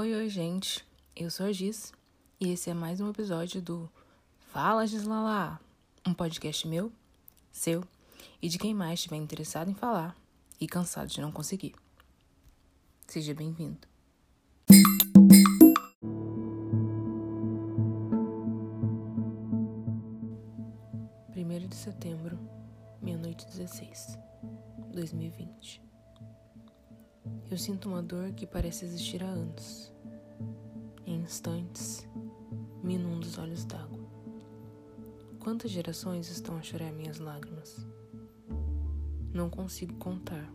Oi, oi, gente. Eu sou a Giz e esse é mais um episódio do Fala Gislala, um podcast meu, seu e de quem mais estiver interessado em falar e cansado de não conseguir. Seja bem-vindo. Primeiro de setembro, meia-noite 16, 2020. Eu sinto uma dor que parece existir há anos. Em instantes, me inunda os olhos d'água. Quantas gerações estão a chorar minhas lágrimas? Não consigo contar.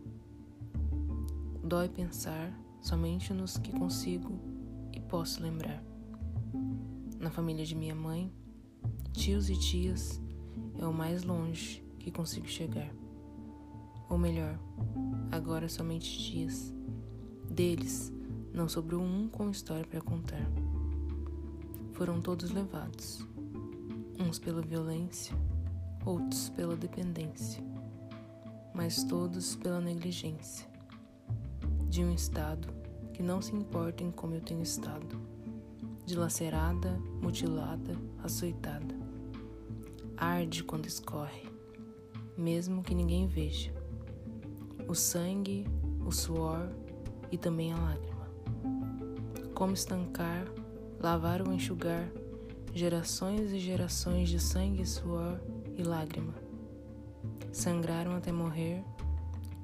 Dói pensar somente nos que consigo e posso lembrar. Na família de minha mãe, tios e tias é o mais longe que consigo chegar. Ou melhor, agora somente tias deles, não sobrou um com história para contar. Foram todos levados, uns pela violência, outros pela dependência, mas todos pela negligência de um Estado que não se importa em como eu tenho estado, dilacerada, mutilada, açoitada. Arde quando escorre, mesmo que ninguém veja. O sangue, o suor, e também a lágrima. Como estancar, lavar ou enxugar gerações e gerações de sangue, suor e lágrima. Sangraram até morrer,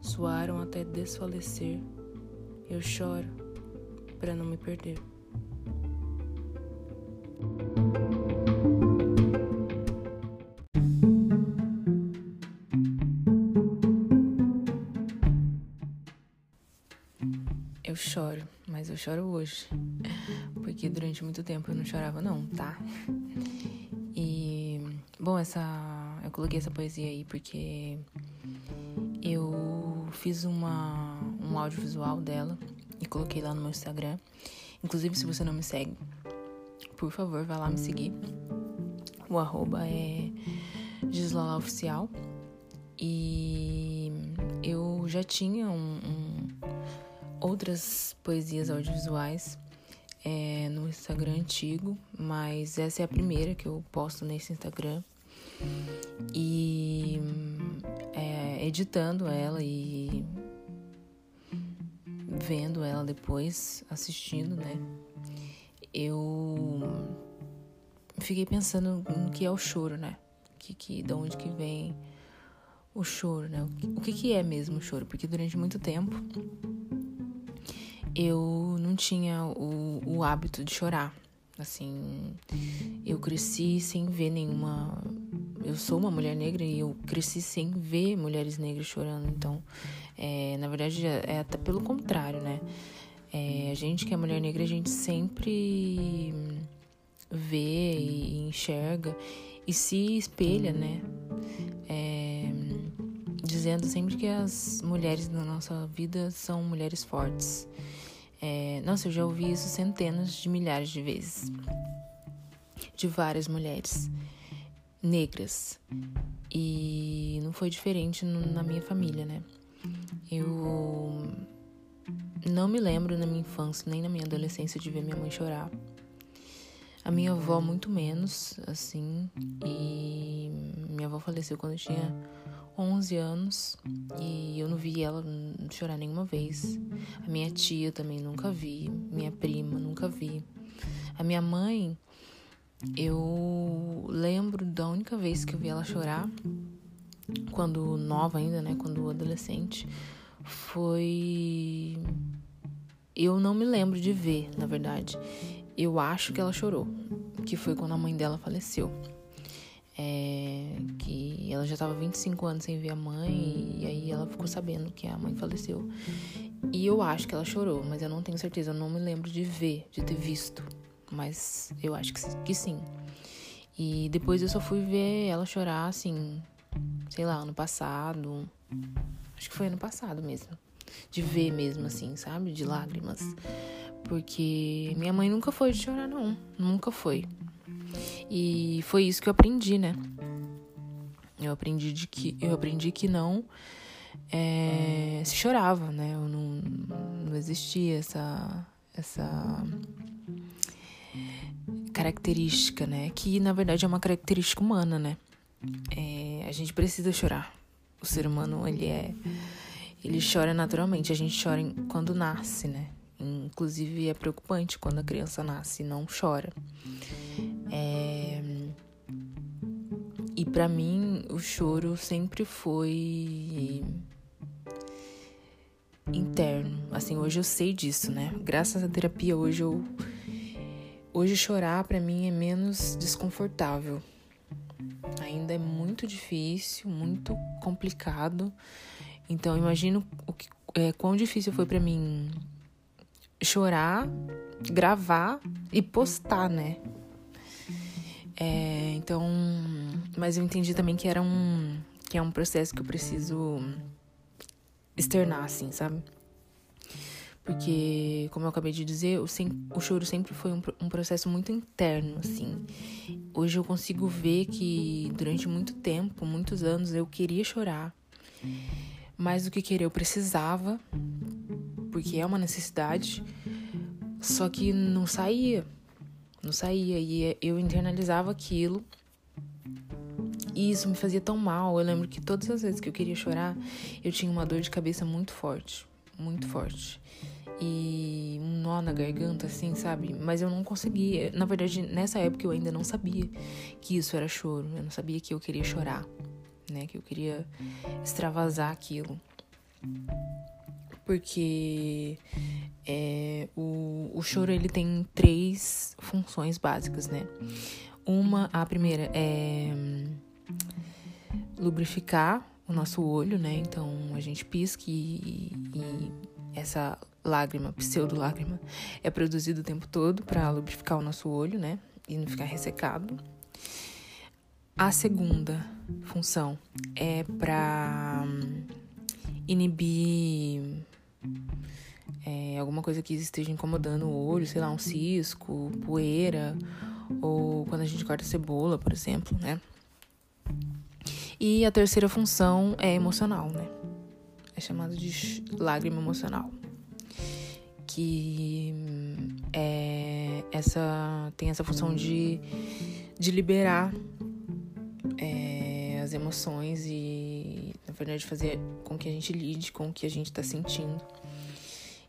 suaram até desfalecer. Eu choro para não me perder. Eu choro, mas eu choro hoje. Porque durante muito tempo eu não chorava, não, tá? E, bom, essa. Eu coloquei essa poesia aí porque eu fiz uma, um audiovisual dela e coloquei lá no meu Instagram. Inclusive, se você não me segue, por favor, vá lá me seguir. O arroba é Gislala Oficial. E eu já tinha um, um outras poesias audiovisuais é, no Instagram antigo, mas essa é a primeira que eu posto nesse Instagram. E é, editando ela e vendo ela depois, assistindo, né? Eu fiquei pensando no que é o choro, né? Que, que, de onde que vem o choro, né? O que, o que é mesmo o choro? Porque durante muito tempo eu não tinha o, o hábito de chorar. Assim, eu cresci sem ver nenhuma. Eu sou uma mulher negra e eu cresci sem ver mulheres negras chorando. Então, é, na verdade, é, é até pelo contrário, né? É, a gente que é mulher negra, a gente sempre vê e enxerga e se espelha, né? Dizendo sempre que as mulheres na nossa vida são mulheres fortes. É, nossa, eu já ouvi isso centenas de milhares de vezes. De várias mulheres negras. E não foi diferente na minha família, né? Eu não me lembro na minha infância nem na minha adolescência de ver minha mãe chorar. A minha avó, muito menos, assim. E minha avó faleceu quando eu tinha 11 anos e eu não vi ela chorar nenhuma vez. A minha tia também nunca vi, minha prima nunca vi. A minha mãe, eu lembro da única vez que eu vi ela chorar, quando nova ainda, né, quando adolescente, foi eu não me lembro de ver, na verdade. Eu acho que ela chorou, que foi quando a mãe dela faleceu. É, que ela já estava 25 anos sem ver a mãe e aí ela ficou sabendo que a mãe faleceu. E eu acho que ela chorou, mas eu não tenho certeza, eu não me lembro de ver, de ter visto, mas eu acho que, que sim. E depois eu só fui ver ela chorar assim, sei lá, ano passado. Acho que foi ano passado mesmo. De ver mesmo assim, sabe? De lágrimas. Porque minha mãe nunca foi de chorar, não. Nunca foi. E foi isso que eu aprendi, né? Eu aprendi de que eu aprendi que não é, se chorava, né? Eu não, não existia essa essa característica, né? Que na verdade é uma característica humana, né? É, a gente precisa chorar. O ser humano, ele é. Ele chora naturalmente. A gente chora quando nasce, né? Inclusive é preocupante quando a criança nasce e não chora. É... Para mim, o choro sempre foi interno. Assim, hoje eu sei disso, né? Graças à terapia, hoje eu. Hoje chorar para mim é menos desconfortável. Ainda é muito difícil, muito complicado. Então, imagino o que, é, quão difícil foi para mim chorar, gravar e postar, né? É, então, mas eu entendi também que era um que é um processo que eu preciso externar, assim, sabe? Porque, como eu acabei de dizer, o, sem, o choro sempre foi um, um, processo muito interno, assim. Hoje eu consigo ver que durante muito tempo, muitos anos, eu queria chorar. Mais do que querer, eu precisava, porque é uma necessidade. Só que não saía. Não saía. E eu internalizava aquilo. E isso me fazia tão mal. Eu lembro que todas as vezes que eu queria chorar, eu tinha uma dor de cabeça muito forte. Muito forte. E um nó na garganta, assim, sabe? Mas eu não conseguia. Na verdade, nessa época eu ainda não sabia que isso era choro. Eu não sabia que eu queria chorar, né? Que eu queria extravasar aquilo. Porque é, o, o choro ele tem três funções básicas, né? Uma, a primeira é lubrificar o nosso olho, né? Então a gente pisca e, e essa lágrima, pseudo-lágrima, é produzida o tempo todo para lubrificar o nosso olho, né? E não ficar ressecado. A segunda função é para hum, inibir é, alguma coisa que esteja incomodando o olho, sei lá, um cisco, poeira, ou quando a gente corta cebola, por exemplo, né? E a terceira função é emocional, né? É chamado de lágrima emocional. Que é essa, tem essa função de, de liberar é, as emoções e, na verdade, fazer com que a gente lide com o que a gente está sentindo.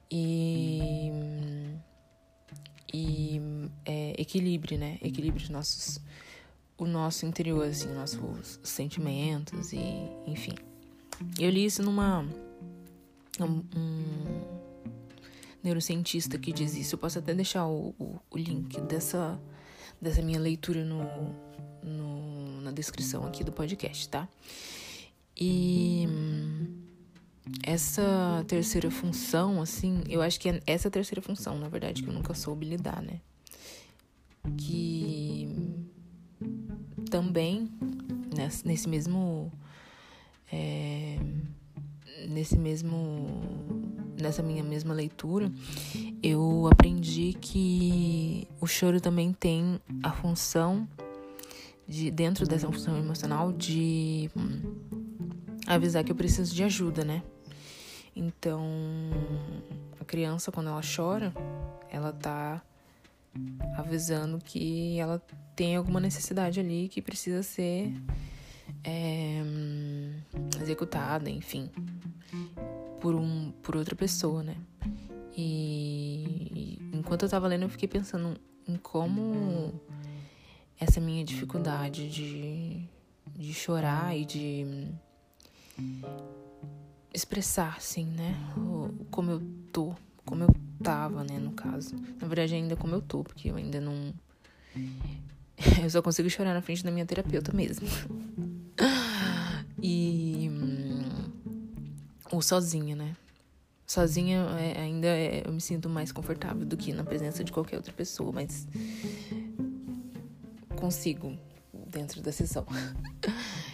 E, e é, equilibre, né? Equilibre os nossos o nosso interior, assim, nossos sentimentos e, enfim. Eu li isso numa um, neurocientista que diz isso. Eu posso até deixar o, o, o link dessa dessa minha leitura no, no, na descrição aqui do podcast, tá? E essa terceira função, assim, eu acho que é essa terceira função, na verdade, que eu nunca soube lidar, né? Que também nesse mesmo é, nesse mesmo nessa minha mesma leitura eu aprendi que o choro também tem a função de dentro dessa função emocional de avisar que eu preciso de ajuda, né? Então, a criança quando ela chora, ela tá avisando que ela tem alguma necessidade ali que precisa ser é, executada, enfim, por, um, por outra pessoa, né? E, enquanto eu tava lendo, eu fiquei pensando em como essa minha dificuldade de, de chorar e de expressar, assim, né? Como eu tô, como eu tava, né, no caso. Na verdade, ainda como eu tô, porque eu ainda não. Eu só consigo chorar na frente da minha terapeuta mesmo. E. Ou sozinha, né? Sozinha é, ainda é, eu me sinto mais confortável do que na presença de qualquer outra pessoa, mas. Consigo dentro da sessão.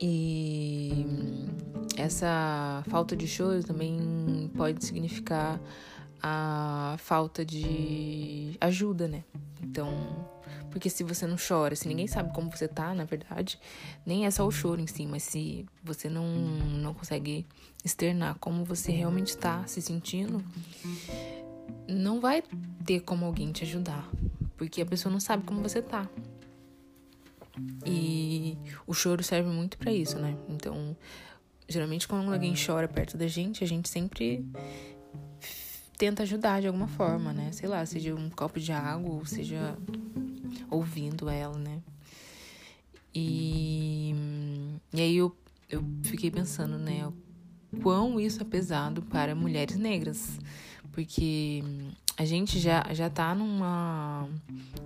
E essa falta de choro também pode significar a falta de ajuda, né? Então, porque se você não chora, se ninguém sabe como você tá, na verdade, nem é só o choro em si, mas se você não, não consegue externar como você realmente tá se sentindo, não vai ter como alguém te ajudar, porque a pessoa não sabe como você tá. E o choro serve muito para isso, né? Então, geralmente quando alguém chora perto da gente, a gente sempre tenta ajudar de alguma forma, né? Sei lá, seja um copo de água, ou seja ouvindo ela, né? E, e aí eu, eu fiquei pensando, né? Quão isso é pesado para mulheres negras. Porque a gente já, já tá numa,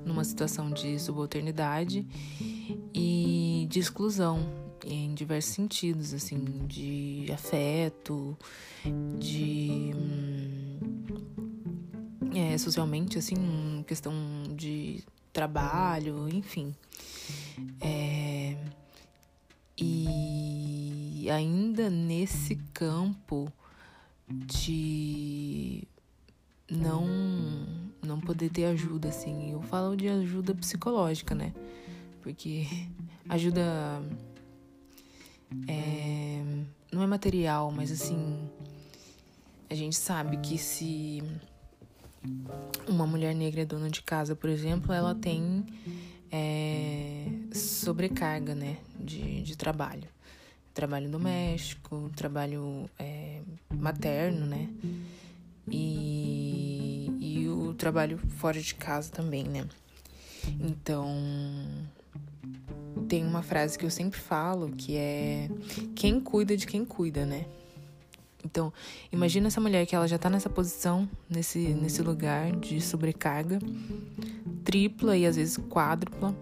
numa situação de subalternidade e de exclusão em diversos sentidos, assim, de afeto, de. É, socialmente, assim, questão de trabalho, enfim. É, e ainda nesse campo de não não poder ter ajuda assim. Eu falo de ajuda psicológica, né? Porque ajuda é, não é material, mas assim a gente sabe que se uma mulher negra é dona de casa, por exemplo, ela tem é, sobrecarga, né, de, de trabalho. Trabalho doméstico, trabalho é, materno, né, e, e o trabalho fora de casa também, né. Então, tem uma frase que eu sempre falo que é quem cuida de quem cuida, né? Então, imagina essa mulher que ela já tá nessa posição, nesse, nesse lugar de sobrecarga, tripla e às vezes quádrupla,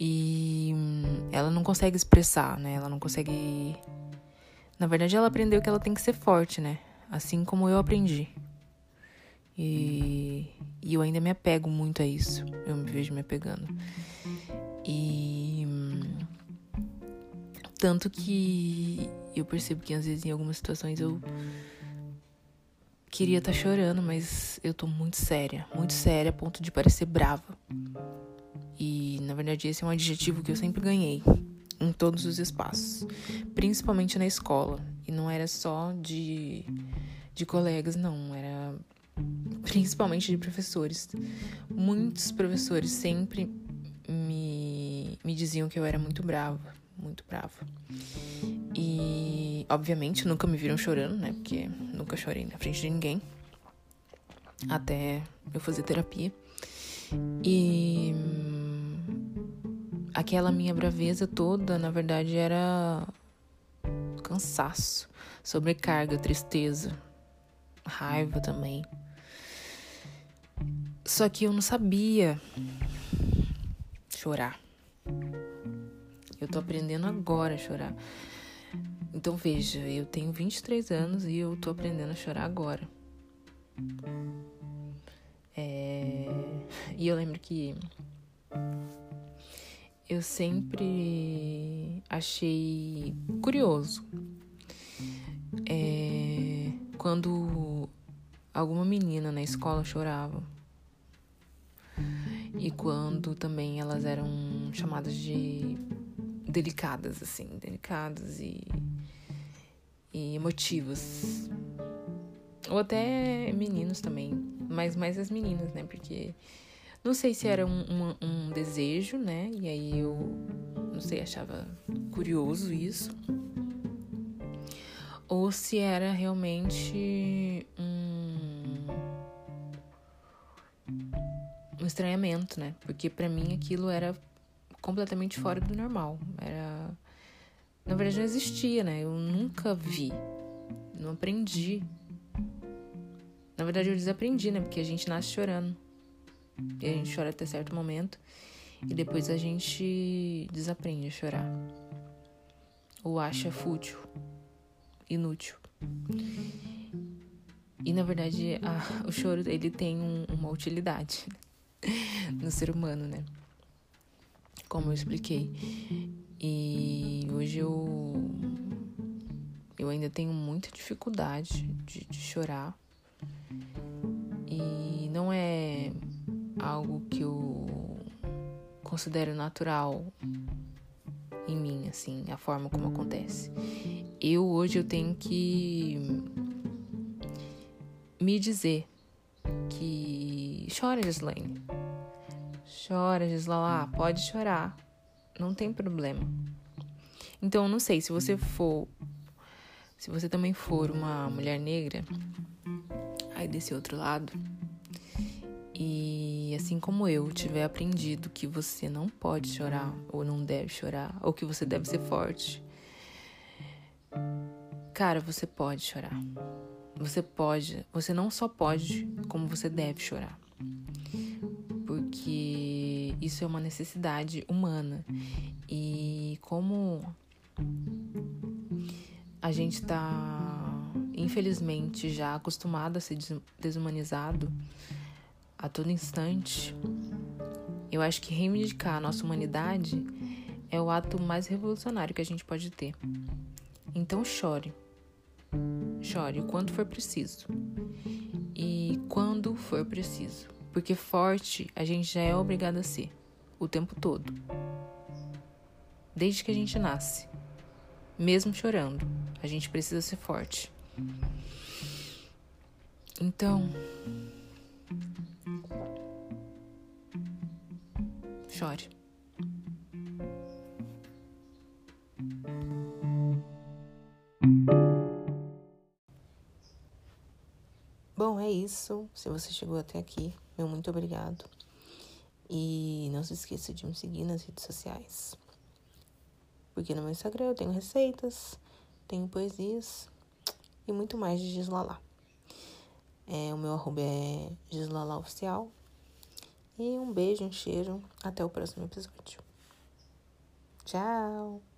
e hum, ela não consegue expressar, né? Ela não consegue. Na verdade, ela aprendeu que ela tem que ser forte, né? Assim como eu aprendi. E, e eu ainda me apego muito a isso. Eu me vejo me apegando. E. Tanto que eu percebo que às vezes em algumas situações eu queria estar tá chorando, mas eu tô muito séria, muito séria a ponto de parecer brava. E na verdade esse é um adjetivo que eu sempre ganhei em todos os espaços, principalmente na escola. E não era só de de colegas, não, era principalmente de professores. Muitos professores sempre me, me diziam que eu era muito brava, muito brava. E, obviamente, nunca me viram chorando, né? Porque nunca chorei na frente de ninguém. Até eu fazer terapia. E aquela minha braveza toda, na verdade, era cansaço, sobrecarga, tristeza, raiva também. Só que eu não sabia chorar. Eu tô aprendendo agora a chorar. Então veja, eu tenho 23 anos e eu tô aprendendo a chorar agora. É... E eu lembro que eu sempre achei curioso é... quando alguma menina na escola chorava e quando também elas eram chamadas de delicadas, assim, delicadas e, e emotivas. Ou até meninos também, mas mais as meninas, né? Porque não sei se era um, um, um desejo, né? E aí eu, não sei, achava curioso isso. Ou se era realmente um, um estranhamento, né? Porque para mim aquilo era completamente fora do normal. Era. Na verdade, não existia, né? Eu nunca vi. Não aprendi. Na verdade, eu desaprendi, né? Porque a gente nasce chorando. E a gente chora até certo momento. E depois a gente desaprende a chorar. Ou acha fútil, inútil. E na verdade, a, o choro ele tem um, uma utilidade no ser humano, né? como eu expliquei. E hoje eu eu ainda tenho muita dificuldade de, de chorar. E não é algo que eu considero natural em mim, assim, a forma como acontece. Eu hoje eu tenho que me dizer que. Chora, Gislaine. Chora, Gislala. Pode chorar. Não tem problema. Então, não sei, se você for. Se você também for uma mulher negra, aí desse outro lado, e assim como eu tiver aprendido que você não pode chorar, ou não deve chorar, ou que você deve ser forte, cara, você pode chorar. Você pode, você não só pode, como você deve chorar. Porque isso é uma necessidade humana. E como a gente tá, infelizmente, já acostumado a ser desumanizado a todo instante, eu acho que reivindicar a nossa humanidade é o ato mais revolucionário que a gente pode ter. Então chore. Chore o quanto for preciso. E quando for preciso. Porque forte a gente já é obrigado a ser. O tempo todo. Desde que a gente nasce. Mesmo chorando, a gente precisa ser forte. Então. Chore. Bom, é isso. Se você chegou até aqui, meu muito obrigado. E não se esqueça de me seguir nas redes sociais. Porque no meu Instagram eu tenho receitas, tenho poesias e muito mais de Gislala. É, o meu arroba é Gislala Oficial. E um beijo, um cheiro. Até o próximo episódio. Tchau!